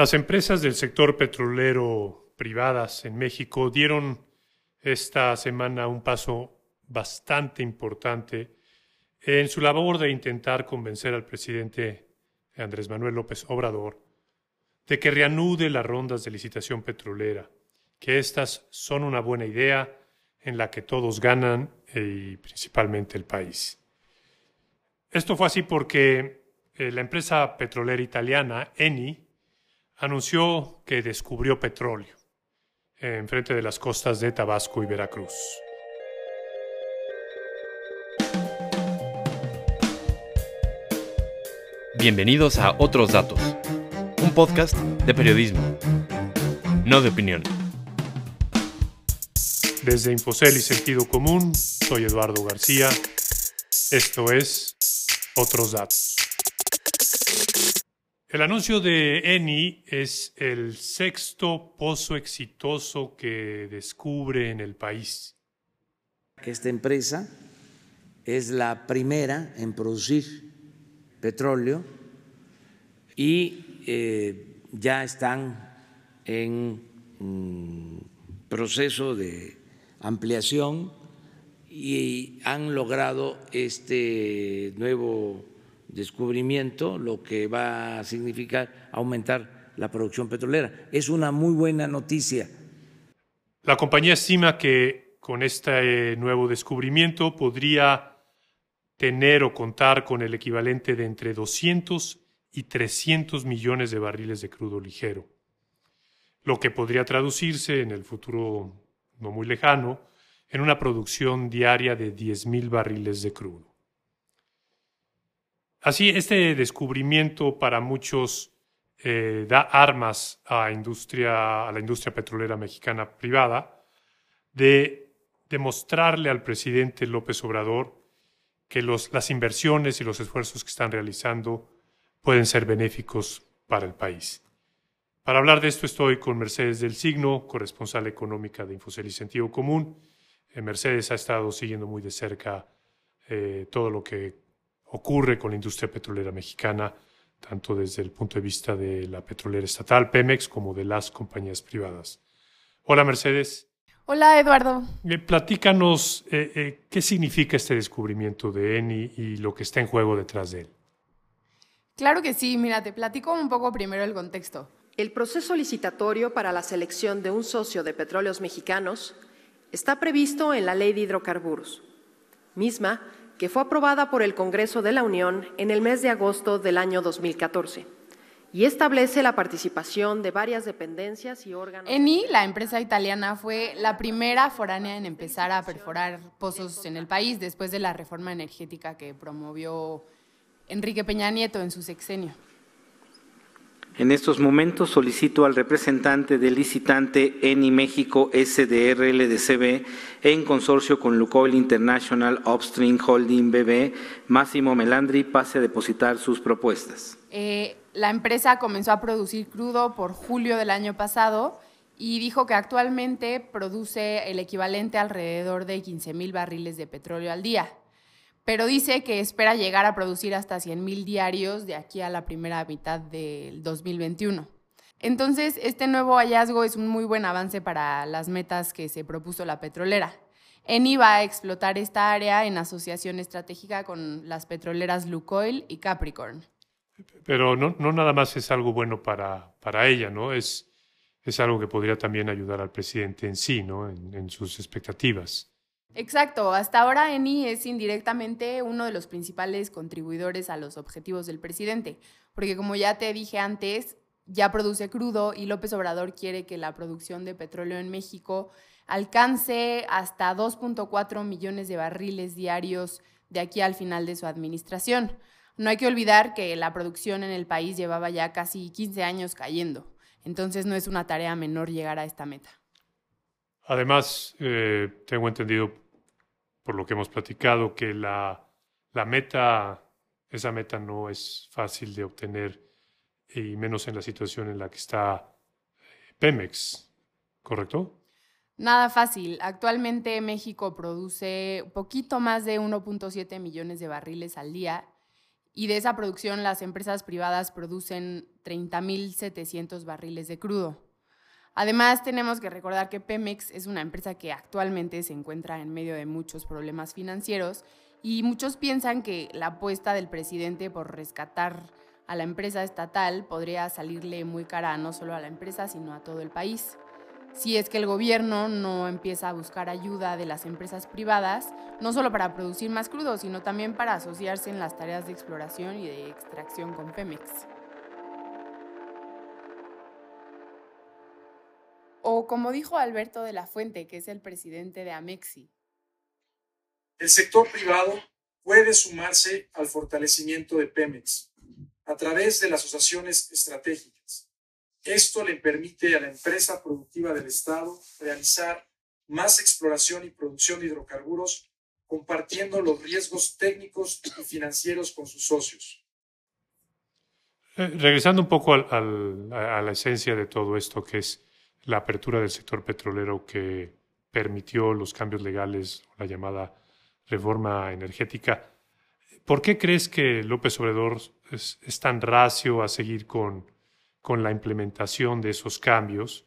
Las empresas del sector petrolero privadas en México dieron esta semana un paso bastante importante en su labor de intentar convencer al presidente Andrés Manuel López Obrador de que reanude las rondas de licitación petrolera, que estas son una buena idea en la que todos ganan y principalmente el país. Esto fue así porque eh, la empresa petrolera italiana Eni anunció que descubrió petróleo enfrente de las costas de Tabasco y Veracruz. Bienvenidos a Otros Datos, un podcast de periodismo, no de opinión. Desde Infocel y Sentido Común, soy Eduardo García. Esto es Otros Datos. El anuncio de Eni es el sexto pozo exitoso que descubre en el país. Esta empresa es la primera en producir petróleo y eh, ya están en mm, proceso de ampliación y han logrado este nuevo descubrimiento, lo que va a significar aumentar la producción petrolera. Es una muy buena noticia. La compañía estima que con este nuevo descubrimiento podría tener o contar con el equivalente de entre 200 y 300 millones de barriles de crudo ligero, lo que podría traducirse en el futuro no muy lejano en una producción diaria de 10.000 barriles de crudo. Así, este descubrimiento para muchos eh, da armas a, industria, a la industria petrolera mexicana privada de demostrarle al presidente López Obrador que los, las inversiones y los esfuerzos que están realizando pueden ser benéficos para el país. Para hablar de esto estoy con Mercedes del Signo, corresponsal económica de Infocel y Sentido Común. Eh, Mercedes ha estado siguiendo muy de cerca eh, todo lo que ocurre con la industria petrolera mexicana, tanto desde el punto de vista de la petrolera estatal, Pemex, como de las compañías privadas. Hola, Mercedes. Hola, Eduardo. Eh, platícanos eh, eh, qué significa este descubrimiento de Eni y lo que está en juego detrás de él. Claro que sí, mira, te platico un poco primero el contexto. El proceso licitatorio para la selección de un socio de petróleos mexicanos está previsto en la Ley de Hidrocarburos, misma que fue aprobada por el Congreso de la Unión en el mes de agosto del año 2014 y establece la participación de varias dependencias y órganos. Eni, la empresa italiana, fue la primera foránea en empezar a perforar pozos en el país después de la reforma energética que promovió Enrique Peña Nieto en su sexenio. En estos momentos solicito al representante del licitante ENI México SDR en consorcio con Lukoil International Upstream Holding BB, Máximo Melandri, pase a depositar sus propuestas. Eh, la empresa comenzó a producir crudo por julio del año pasado y dijo que actualmente produce el equivalente alrededor de 15 mil barriles de petróleo al día pero dice que espera llegar a producir hasta 100.000 diarios de aquí a la primera mitad del 2021. Entonces, este nuevo hallazgo es un muy buen avance para las metas que se propuso la petrolera. Eni va a explotar esta área en asociación estratégica con las petroleras Lukoil y Capricorn. Pero no, nada más es algo bueno para, para ella, ¿no? Es, es algo que podría también ayudar al presidente en sí, ¿no? en sus expectativas. Exacto, hasta ahora Eni es indirectamente uno de los principales contribuidores a los objetivos del presidente, porque como ya te dije antes, ya produce crudo y López Obrador quiere que la producción de petróleo en México alcance hasta 2.4 millones de barriles diarios de aquí al final de su administración. No hay que olvidar que la producción en el país llevaba ya casi 15 años cayendo, entonces no es una tarea menor llegar a esta meta. Además, eh, tengo entendido por lo que hemos platicado que la, la meta, esa meta no es fácil de obtener y menos en la situación en la que está eh, Pemex, ¿correcto? Nada fácil. Actualmente México produce poquito más de 1.7 millones de barriles al día y de esa producción las empresas privadas producen 30.700 barriles de crudo. Además, tenemos que recordar que Pemex es una empresa que actualmente se encuentra en medio de muchos problemas financieros y muchos piensan que la apuesta del presidente por rescatar a la empresa estatal podría salirle muy cara no solo a la empresa, sino a todo el país. Si es que el gobierno no empieza a buscar ayuda de las empresas privadas, no solo para producir más crudo, sino también para asociarse en las tareas de exploración y de extracción con Pemex. O como dijo Alberto de la Fuente, que es el presidente de Amexi. El sector privado puede sumarse al fortalecimiento de Pemex a través de las asociaciones estratégicas. Esto le permite a la empresa productiva del Estado realizar más exploración y producción de hidrocarburos compartiendo los riesgos técnicos y financieros con sus socios. Eh, regresando un poco a la esencia de todo esto, que es la apertura del sector petrolero que permitió los cambios legales, la llamada reforma energética. ¿Por qué crees que López Obrador es, tan racio a seguir con, con, la implementación de esos cambios,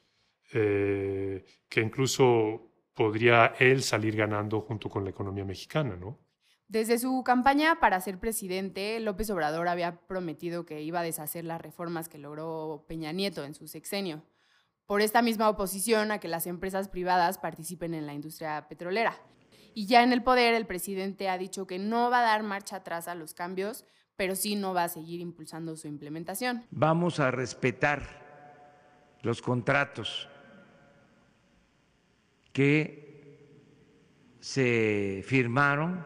eh, que incluso podría él salir ganando junto con la economía mexicana, ¿no? Desde su campaña para ser presidente, López Obrador había prometido que iba a deshacer las reformas que logró Peña Nieto en su sexenio por esta misma oposición a que las empresas privadas participen en la industria petrolera. Y ya en el poder, el presidente ha dicho que no va a dar marcha atrás a los cambios, pero sí no va a seguir impulsando su implementación. Vamos a respetar los contratos que se firmaron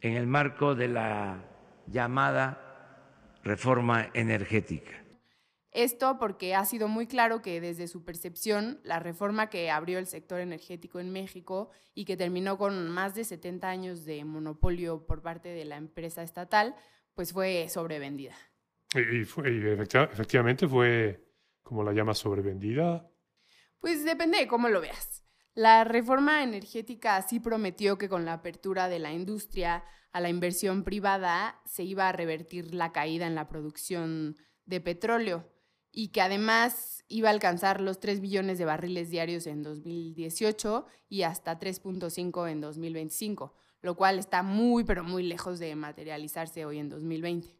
en el marco de la llamada reforma energética. Esto porque ha sido muy claro que desde su percepción, la reforma que abrió el sector energético en México y que terminó con más de 70 años de monopolio por parte de la empresa estatal, pues fue sobrevendida. Y, efectivamente fue, como la llama, sobrevendida. Pues depende de cómo lo veas. La reforma energética sí prometió que con la apertura de la industria a la inversión privada se iba a revertir la caída en la producción de petróleo y que además iba a alcanzar los 3 billones de barriles diarios en 2018 y hasta 3.5 en 2025, lo cual está muy, pero muy lejos de materializarse hoy en 2020.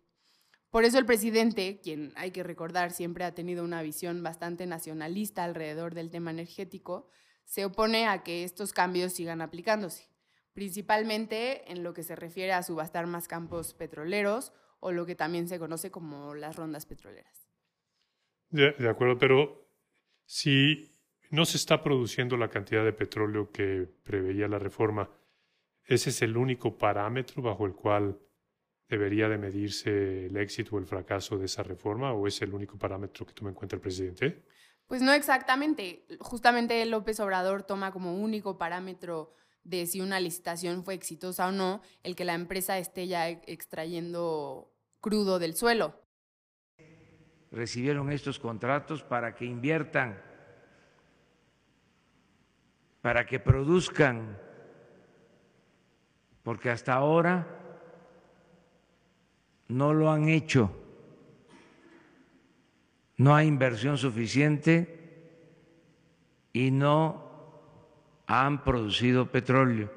Por eso el presidente, quien hay que recordar siempre ha tenido una visión bastante nacionalista alrededor del tema energético, se opone a que estos cambios sigan aplicándose, principalmente en lo que se refiere a subastar más campos petroleros o lo que también se conoce como las rondas petroleras. De, acuerdo, pero si no se está produciendo la cantidad de petróleo que preveía la reforma, ¿ese es el único parámetro bajo el cual debería de medirse el éxito o el fracaso de esa reforma o es el único parámetro que toma en cuenta el presidente? Pues no exactamente. Justamente López Obrador toma como único parámetro de si una licitación fue exitosa o no el que la empresa esté ya extrayendo crudo del suelo recibieron estos contratos para que inviertan, para que produzcan, porque hasta ahora no lo han hecho. No hay inversión suficiente y no han producido petróleo.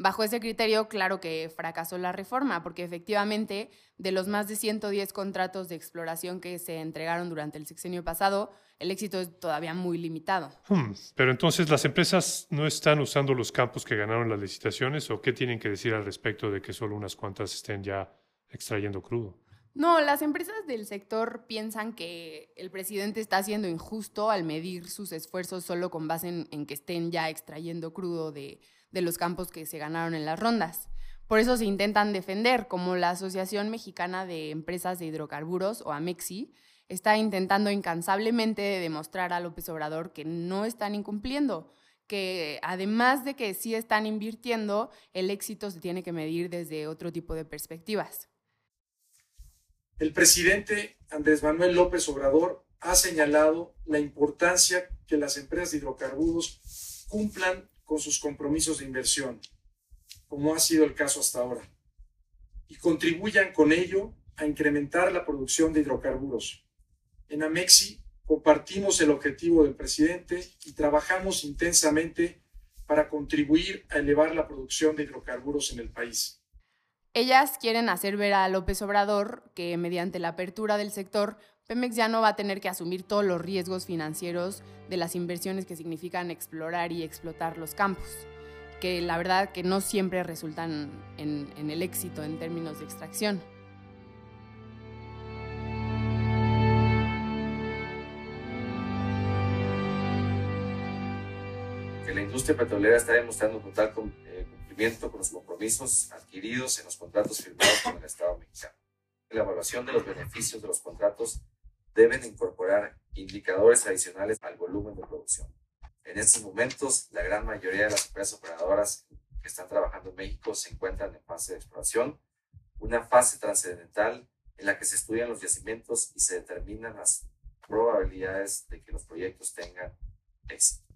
Bajo ese criterio, claro que fracasó la reforma, porque efectivamente de los más de 110 contratos de exploración que se entregaron durante el sexenio pasado, el éxito es todavía muy limitado. Hmm, pero entonces, ¿las empresas no están usando los campos que ganaron las licitaciones o qué tienen que decir al respecto de que solo unas cuantas estén ya extrayendo crudo? No, las empresas del sector piensan que el presidente está siendo injusto al medir sus esfuerzos solo con base en, que estén ya extrayendo crudo de de los campos que se ganaron en las rondas. Por eso se intentan defender, como la Asociación Mexicana de Empresas de Hidrocarburos, o AMEXI, está intentando incansablemente demostrar a López Obrador que no están incumpliendo, que además de que sí están invirtiendo, el éxito se tiene que medir desde otro tipo de perspectivas. El presidente Andrés Manuel López Obrador ha señalado la importancia que las empresas de hidrocarburos cumplan con sus compromisos de inversión, como ha sido el caso hasta ahora. y contribuyan con ello a incrementar la producción de hidrocarburos. En Amexi compartimos el objetivo del presidente y trabajamos intensamente para contribuir a elevar la producción de hidrocarburos en el país. Ellas quieren hacer ver a López Obrador que mediante la apertura del sector, Pemex ya no va a tener que asumir todos los riesgos financieros de las inversiones que significan explorar y explotar los campos, que la verdad que no siempre resultan en, el éxito en términos de extracción. la industria petrolera está demostrando total eh, cumplimiento con los compromisos adquiridos en los contratos firmados con el Estado mexicano. La evaluación de los beneficios de los contratos deben incorporar indicadores adicionales al volumen de producción. En estos momentos, la gran mayoría de las empresas operadoras que están trabajando en México se encuentran en fase de exploración, una fase trascendental en la que se estudian los yacimientos y se determinan las probabilidades de que los proyectos tengan éxito.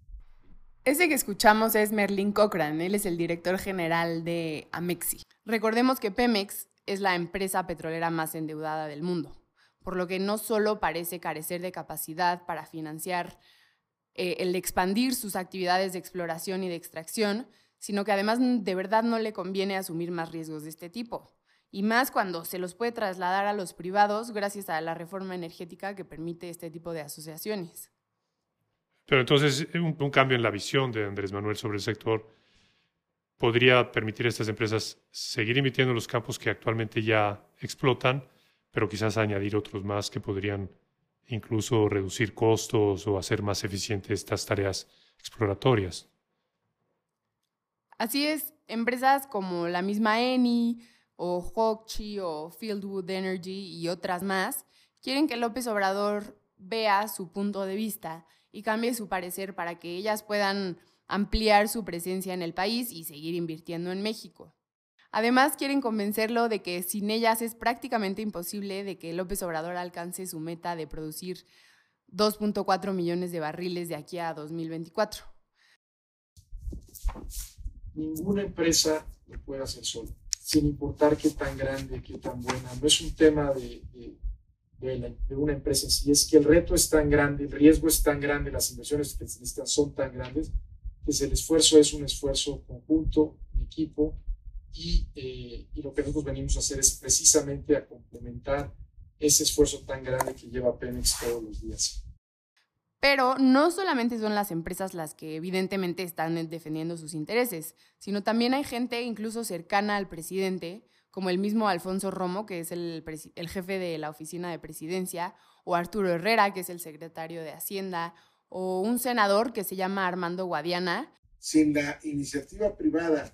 Ese que escuchamos es Merlin Cochran, él es el director general de Amexi. Recordemos que Pemex es la empresa petrolera más endeudada del mundo, por lo que no solo parece carecer de capacidad para financiar eh, el expandir sus actividades de exploración y de extracción, sino que además de verdad no le conviene asumir más riesgos de este tipo. Y más cuando se los puede trasladar a los privados gracias a la reforma energética que permite este tipo de asociaciones. Pero entonces un, cambio en la visión de Andrés Manuel sobre el sector podría permitir a estas empresas seguir invirtiendo en los campos que actualmente ya explotan, pero quizás añadir otros más que podrían incluso reducir costos o hacer más eficientes estas tareas exploratorias. Así es, empresas como la misma Eni o Hochschild o Fieldwood Energy y otras más quieren que López Obrador vea su punto de vista y cambie su parecer para que ellas puedan ampliar su presencia en el país y seguir invirtiendo en México. Además, quieren convencerlo de que sin ellas es prácticamente imposible de que López Obrador alcance su meta de producir 2.4 millones de barriles de aquí a 2024. Ninguna empresa lo puede hacer sola, sin importar qué tan grande, qué tan buena. No es un tema de de, una empresa si es que el reto es tan grande, el riesgo es tan grande, las inversiones que se necesitan son tan grandes, que el esfuerzo es un esfuerzo conjunto, de equipo, y, eh, y, lo que nosotros venimos a hacer es precisamente a complementar ese esfuerzo tan grande que lleva Pemex todos los días. Pero no solamente son las empresas las que evidentemente están defendiendo sus intereses, sino también hay gente incluso cercana al presidente como el mismo Alfonso Romo, que es el, jefe de la oficina de presidencia, o Arturo Herrera, que es el secretario de Hacienda, o un senador que se llama Armando Guadiana. Sin la iniciativa privada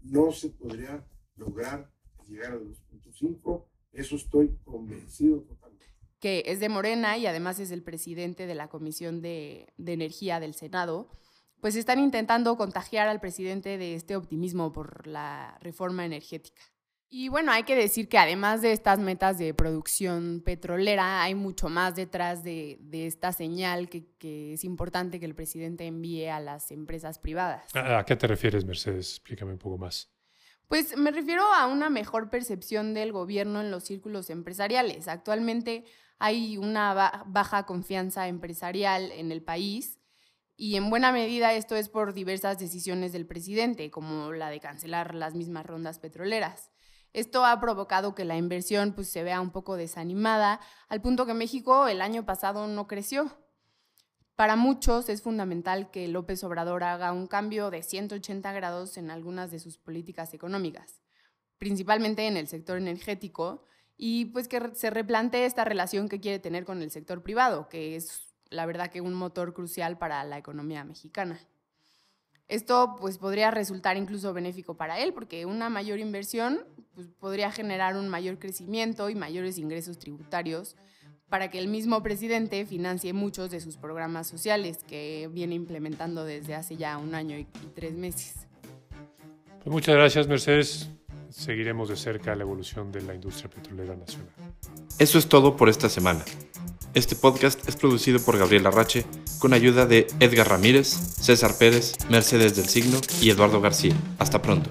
no se podría lograr llegar a 2.5, eso estoy convencido totalmente. Que es de Morena y además es el presidente de la Comisión de, de Energía del Senado pues están intentando contagiar al presidente de este optimismo por la reforma energética. Y bueno, hay que decir que además de estas metas de producción petrolera, hay mucho más detrás de, esta señal que, es importante que el presidente envíe a las empresas privadas. ¿A qué te refieres, Mercedes? Explícame un poco más. Pues me refiero a una mejor percepción del gobierno en los círculos empresariales. Actualmente hay una baja confianza empresarial en el país y en buena medida esto es por diversas decisiones del presidente, como la de cancelar las mismas rondas petroleras. Esto ha provocado que la inversión pues, se vea un poco desanimada, al punto que México el año pasado no creció. Para muchos es fundamental que López Obrador haga un cambio de 180 grados en algunas de sus políticas económicas, principalmente en el sector energético, y pues que se replantee esta relación que quiere tener con el sector privado, que es la verdad que un motor crucial para la economía mexicana. Esto pues podría resultar incluso benéfico para él porque una mayor inversión pues, podría generar un mayor crecimiento y mayores ingresos tributarios para que el mismo presidente financie muchos de sus programas sociales que viene implementando desde hace ya un año y, tres meses. Pues muchas gracias Mercedes. Seguiremos de cerca la evolución de la industria petrolera nacional. Eso es todo por esta semana. Este podcast es producido por Gabriel Arrache con ayuda de Edgar Ramírez, César Pérez, Mercedes del Signo y Eduardo García. Hasta pronto.